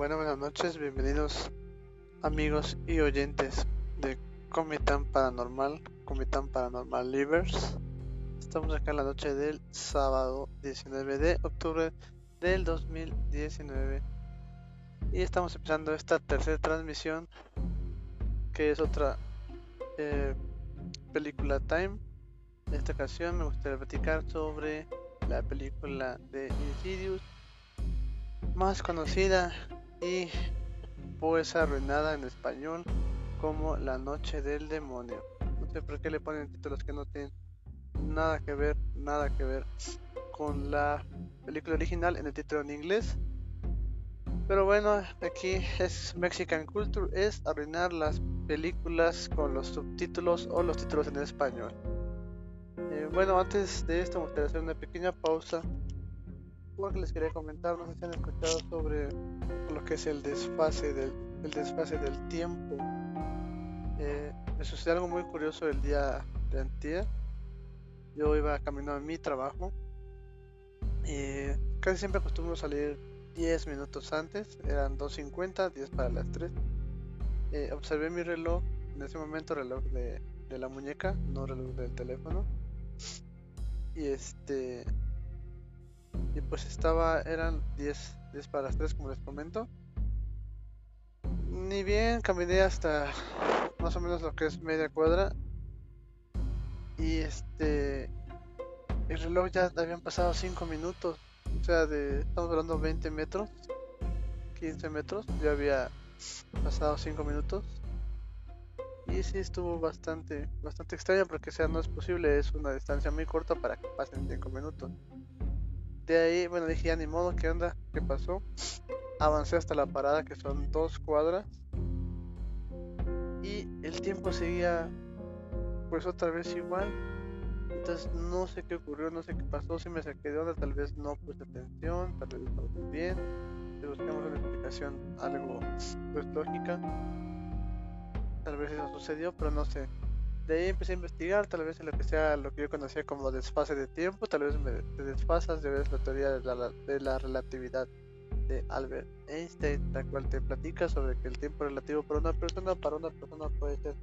Bueno, buenas noches, bienvenidos amigos y oyentes de Comitán Paranormal, Comitán Paranormal Livers. Estamos acá en la noche del sábado 19 de octubre del 2019 y estamos empezando esta tercera transmisión que es otra eh, película Time. En esta ocasión me gustaría platicar sobre la película de Insidious más conocida y pues arruinada en español como La Noche del Demonio. No sé por qué le ponen títulos que no tienen nada que ver, nada que ver con la película original en el título en inglés. Pero bueno, aquí es Mexican Culture, es arruinar las películas con los subtítulos o los títulos en español. Eh, bueno, antes de esto me gustaría hacer una pequeña pausa que les quería comentar, no sé si han escuchado sobre lo que es el desfase del, el desfase del tiempo. Eh, me sucedió algo muy curioso el día de antier. Yo iba caminando a mi trabajo y casi siempre acostumbro salir 10 minutos antes, eran 2.50, 10 para las 3. Eh, observé mi reloj, en ese momento reloj de la muñeca, no reloj del teléfono. Y este y pues estaba, eran 10, 10 para las 3 como les comento. Ni bien caminé hasta más o menos lo que es media cuadra. Y este, el reloj ya habían pasado 5 minutos. O sea, de, estamos hablando 20 metros, 15 metros. Ya había pasado 5 minutos. Y sí estuvo bastante, bastante extraño porque sea no es posible, es una distancia muy corta para que pasen 5 minutos. De ahí, bueno, dije, ya ni modo, ¿qué onda? ¿Qué pasó? Avancé hasta la parada, que son dos cuadras. Y el tiempo seguía, pues otra vez igual. Entonces no sé qué ocurrió, no sé qué pasó, si me saqué de onda, tal vez no puse atención, tal vez bien. Si buscamos una explicación algo pues lógica. Tal vez eso sucedió, pero no sé de ahí empecé a investigar, tal vez en lo que sea lo que yo conocía como desfase de tiempo, tal vez me te desfasas de la teoría de la, de la, relatividad de Albert Einstein, la cual te platica sobre que el tiempo relativo para una persona, para una persona puede ser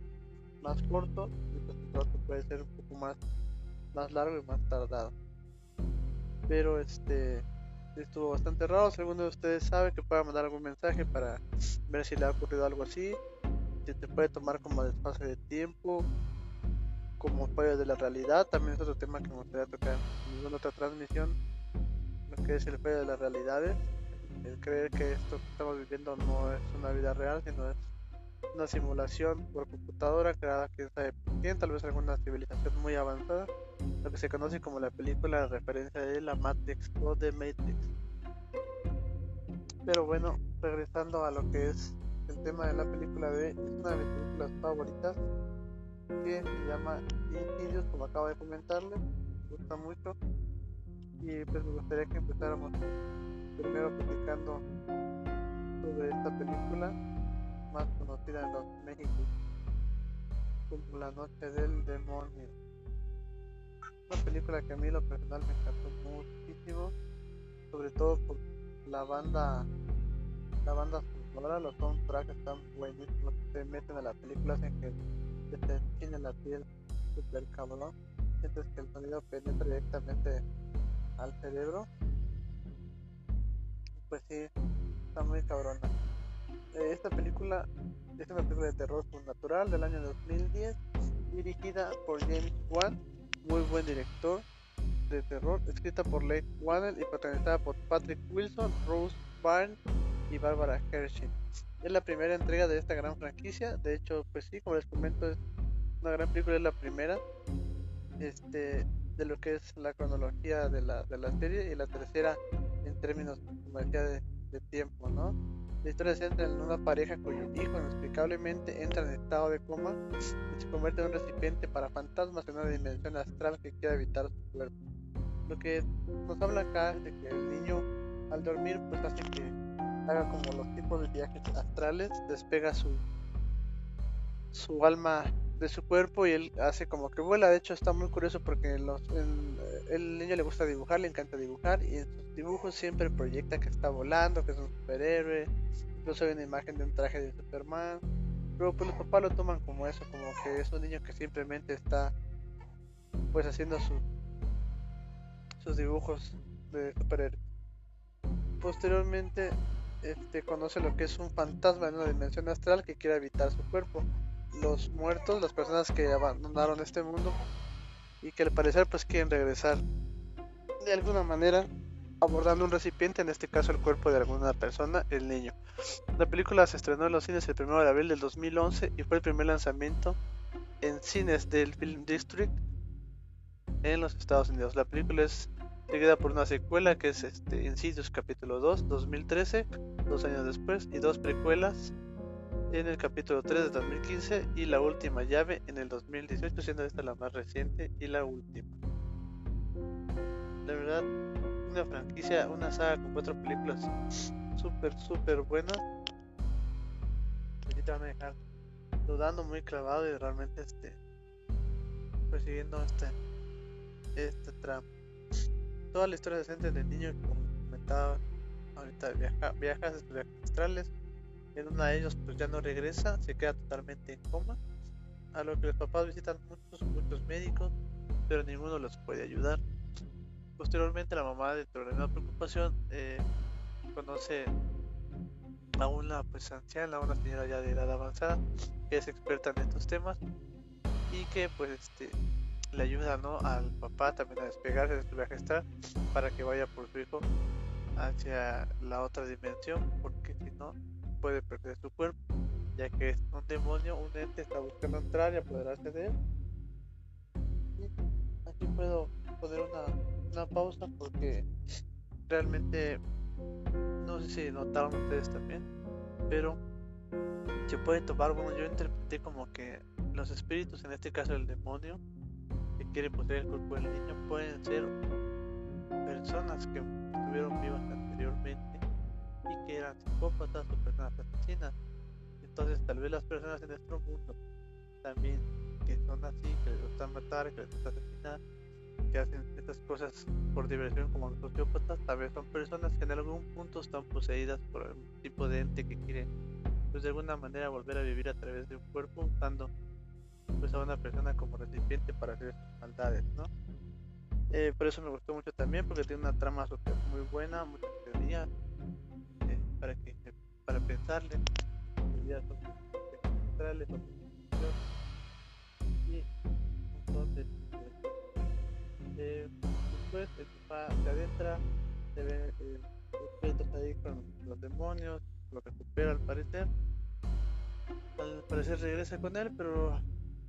más corto y para otro puede ser un poco más, más largo y más tardado. Pero este estuvo bastante raro, si alguno de ustedes sabe que pueda mandar algún mensaje para ver si le ha ocurrido algo así, si te puede tomar como desfase de tiempo como fallo de la realidad, también es otro tema que me gustaría tocar en otra transmisión, lo que es el fallo de las realidades, el creer que esto que estamos viviendo no es una vida real, sino es una simulación por computadora creada que sabe por tal vez alguna civilización muy avanzada, lo que se conoce como la película de referencia de la Matrix o de Matrix. Pero bueno, regresando a lo que es el tema de la película de es una de mis películas favoritas que se llama Insidious, como acabo de comentarle, me gusta mucho. Y pues me gustaría que empezáramos primero platicando sobre esta película más conocida en los México como La Noche del Demonio. Una película que a mí lo personal me encantó muchísimo, sobre todo por la banda, la banda los soundtracks están buenísimos, se meten a la película, hacen que te tiene la piel super cabrón. Sientes que el sonido penetra directamente al cerebro. Pues sí, está muy cabrona. Eh, esta película es una película de terror natural del año 2010, dirigida por James Wan, muy buen director de terror, escrita por Lane Wannell y protagonizada por Patrick Wilson, Rose Byrne y Barbara Hershey. Es la primera entrega de esta gran franquicia. De hecho, pues sí, como les comento, es una gran película, es la primera este, de lo que es la cronología de la, de la serie y la tercera en términos, de, tiempo, ¿no? La historia se centra en una pareja cuyo hijo inexplicablemente entra en estado de coma y se convierte en un recipiente para fantasmas en una dimensión astral que quiere evitar su cuerpo. Lo que nos habla acá es de que el niño al dormir pues hace que haga como los tipos de viajes astrales, despega su, su alma de su cuerpo y él hace como que vuela. De hecho, está muy curioso porque los, el, niño le gusta dibujar, le encanta dibujar y en sus dibujos siempre proyecta que está volando, que es un superhéroe. Incluso hay una imagen de un traje de Superman. Pero pues los papás lo toman como eso, como que es un niño que simplemente está pues haciendo su, sus dibujos de superhéroe. Posteriormente este, conoce lo que es un fantasma en una dimensión astral que quiere habitar su cuerpo los muertos, las personas que abandonaron este mundo y que al parecer pues quieren regresar de alguna manera abordando un recipiente, en este caso el cuerpo de alguna persona, el niño. La película se estrenó en los cines el 1 de abril del 2011 y fue el primer lanzamiento en cines del Film District en los Estados Unidos. La película es seguida por una secuela que es este, Insidious capítulo 2, 2013, dos años después, y dos precuelas en el capítulo 3 de 2015 y la última llave en el 2018, siendo esta la más reciente y la última. La verdad, una franquicia, una saga con cuatro películas súper, súper buenas. Aquí te dudando muy clavado y realmente este persiguiendo este este tramo. Toda la historia decente del niño que comentaba ahorita viaja, viajas astrales en una de ellos pues ya no regresa, se queda totalmente en coma, a lo que los papás visitan muchos, muchos médicos, pero ninguno los puede ayudar. Posteriormente la mamá dentro de una preocupación eh, conoce a una pues anciana, una señora ya de edad avanzada, que es experta en estos temas y que pues este le ayuda ¿no? al papá también a despegarse de su viaje astral para que vaya por su hijo hacia la otra dimensión porque si no puede perder su cuerpo, ya que es un demonio, un ente está buscando entrar y apoderarse de él. Aquí puedo poner una, una pausa porque realmente no sé si notaron ustedes también, pero se puede tomar, bueno, yo interpreté como que los espíritus, en este caso el demonio, que quiere poseer el cuerpo del niño, pueden ser personas que estuvieron vivas anteriormente y que eran psicópatas o personas asesinas. Entonces tal vez las personas en nuestro mundo también que son así, que les gusta matar, que les gusta asesinar, que hacen estas cosas por diversión como los sociópatas, tal vez son personas que en algún punto están poseídas por algún tipo de ente que quiere pues de alguna manera volver a vivir a través de un cuerpo usando pues a una persona como recipiente para hacer sus maldades, ¿no? Eh, por eso me gustó mucho también porque tiene una trama super muy buena, mucha teoría, para que para pensarle. Ideas centrales y entonces eh, después el papá se adentra se ve eh, los ahí con los demonios lo recupera al parecer. Al parecer regresa con él pero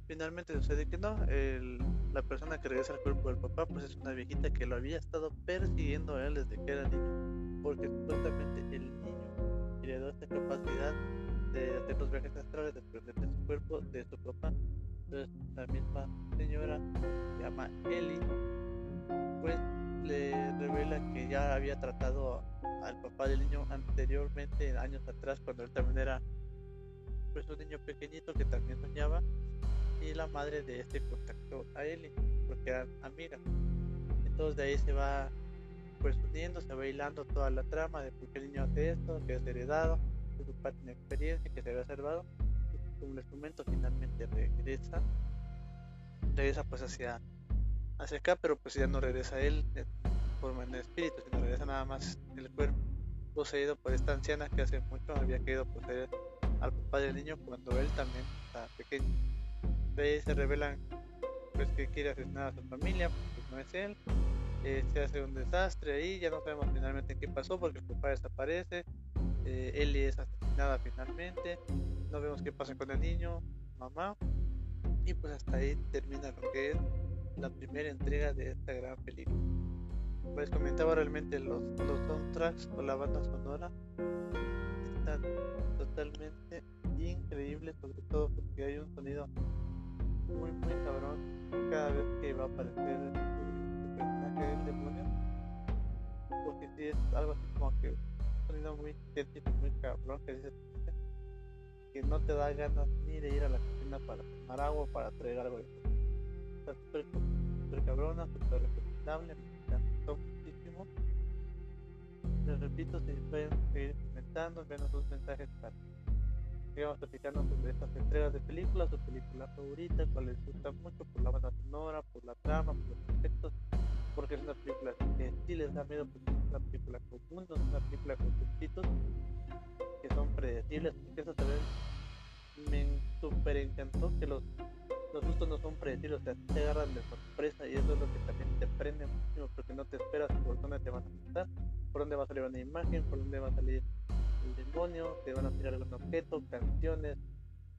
finalmente sucede que no la persona que regresa al cuerpo del papá pues es una viejita que lo había estado persiguiendo a él desde que era niño porque supuestamente el niño dio esta capacidad de hacer los viajes astrales, de desprenderse de su cuerpo, de su papá. Entonces la misma señora, se llama Ellie, pues le revela que ya había tratado al papá del niño anteriormente, años atrás, cuando él también era pues un niño pequeñito que también soñaba y la madre de este contactó a Ellie porque eran amigas. Entonces de ahí se va pues uniendo, se va hilando toda la trama de por qué el niño hace esto, que es heredado, que su padre tiene experiencia, que se había observado. Y como les comento, finalmente regresa, regresa pues hacia, hacia acá, pero pues ya no regresa él en forma de espíritu, sino regresa nada más el cuerpo poseído por esta anciana que hace mucho había querido poseer al papá del niño cuando él también está pequeño. De ahí se revelan pues que quiere asesinar a su familia, pues no es él, eh, se hace un desastre ahí, ya no sabemos finalmente qué pasó porque el papá desaparece, eh, Ellie es asesinada finalmente, no vemos qué pasa con el niño, mamá, y pues hasta ahí termina lo que es la primera entrega de esta gran película. Pues comentaba realmente los, los soundtracks o la banda sonora. Están totalmente increíbles, sobre todo porque hay un sonido muy muy cabrón cada vez que va a aparecer personaje del demonio. Porque si es algo así como que un sonido muy científico, muy cabrón que dice que no te da ganas ni de ir a la cocina para tomar agua para traer algo de Está súper super cabrona, súper recomendable, me encantó muchísimo. Les repito, si pueden seguir comentando, enviando sus mensajes para sigamos platicando sobre estas entregas de películas, su película favorita, cuál les gusta mucho por la banda sonora, por la trama, por los efectos, porque es una película que sí les da miedo, porque es una película no es una película con subtítulos que son predecibles, porque eso también me super encantó que los, los sustos no son predecibles, o sea, te agarran de sorpresa y eso es lo que también te prende muchísimo porque no te esperas por dónde te van a asustar, por dónde va a salir una imagen, por dónde va a salir demonio, te van a tirar algún objeto, canciones,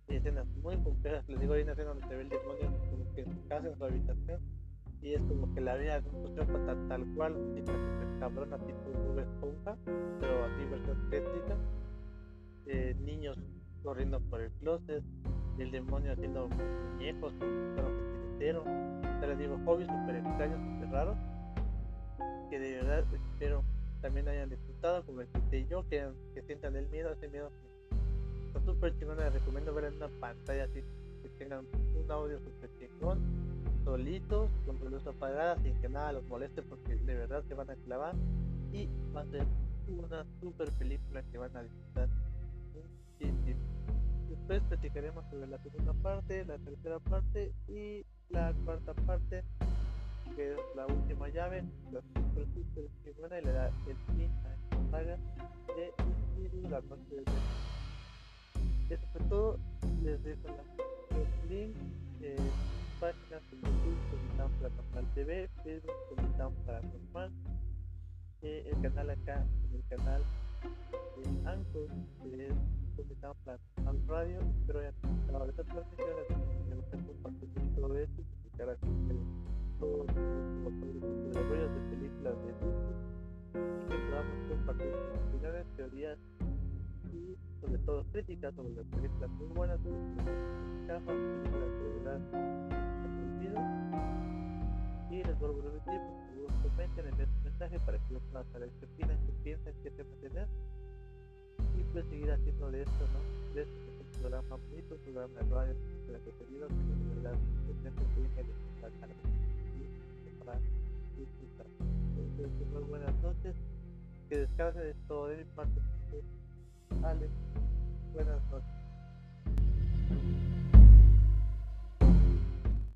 escenas muy complejas, les digo, hay una escena donde se ve el demonio como que en su casa, en su habitación, y es como que la vida de un sociópata tal cual, tipo cabrona tipo Bob Esponja, pero así versión tétrica, eh, niños corriendo por el closet, el demonio haciendo muñecos con entero. Te les digo, hobbies super extraños, super raros, que de verdad espero también hayan como disfruté yo, que, que sientan el miedo, ese miedo está súper chingón, les recomiendo ver en una pantalla así, que tengan un audio super chingón, solitos, con su luz apagada, sin que nada los moleste, porque de verdad se van a clavar y va a ser una super película que van a disfrutar. Después platicaremos sobre la segunda parte, la tercera parte y la cuarta parte, que es la última llave, la y le da el fin a esta de la noche de Eso todo, les dejo los links, eh, páginas YouTube, TV, Facebook, eh, el canal acá, el canal de que es Radio, espero hayan todo esto, todos compartir opiniones, teorías y sobre todo críticas sobre las películas muy buenas, películas películas de verdad y les vuelvo a repetir, por favor comenten, envíen un mensaje para que yo pueda saber qué opinan, qué piensan, qué tema tener y pues seguir haciendo de esto, ¿no? De esto que es un programa bonito, un programa de radio, he pedido, que de verdad presente su ingeniero para disfrutar. Entonces, muy buenas noches, que descanse de todo de mi parte. Ale, buenas noches.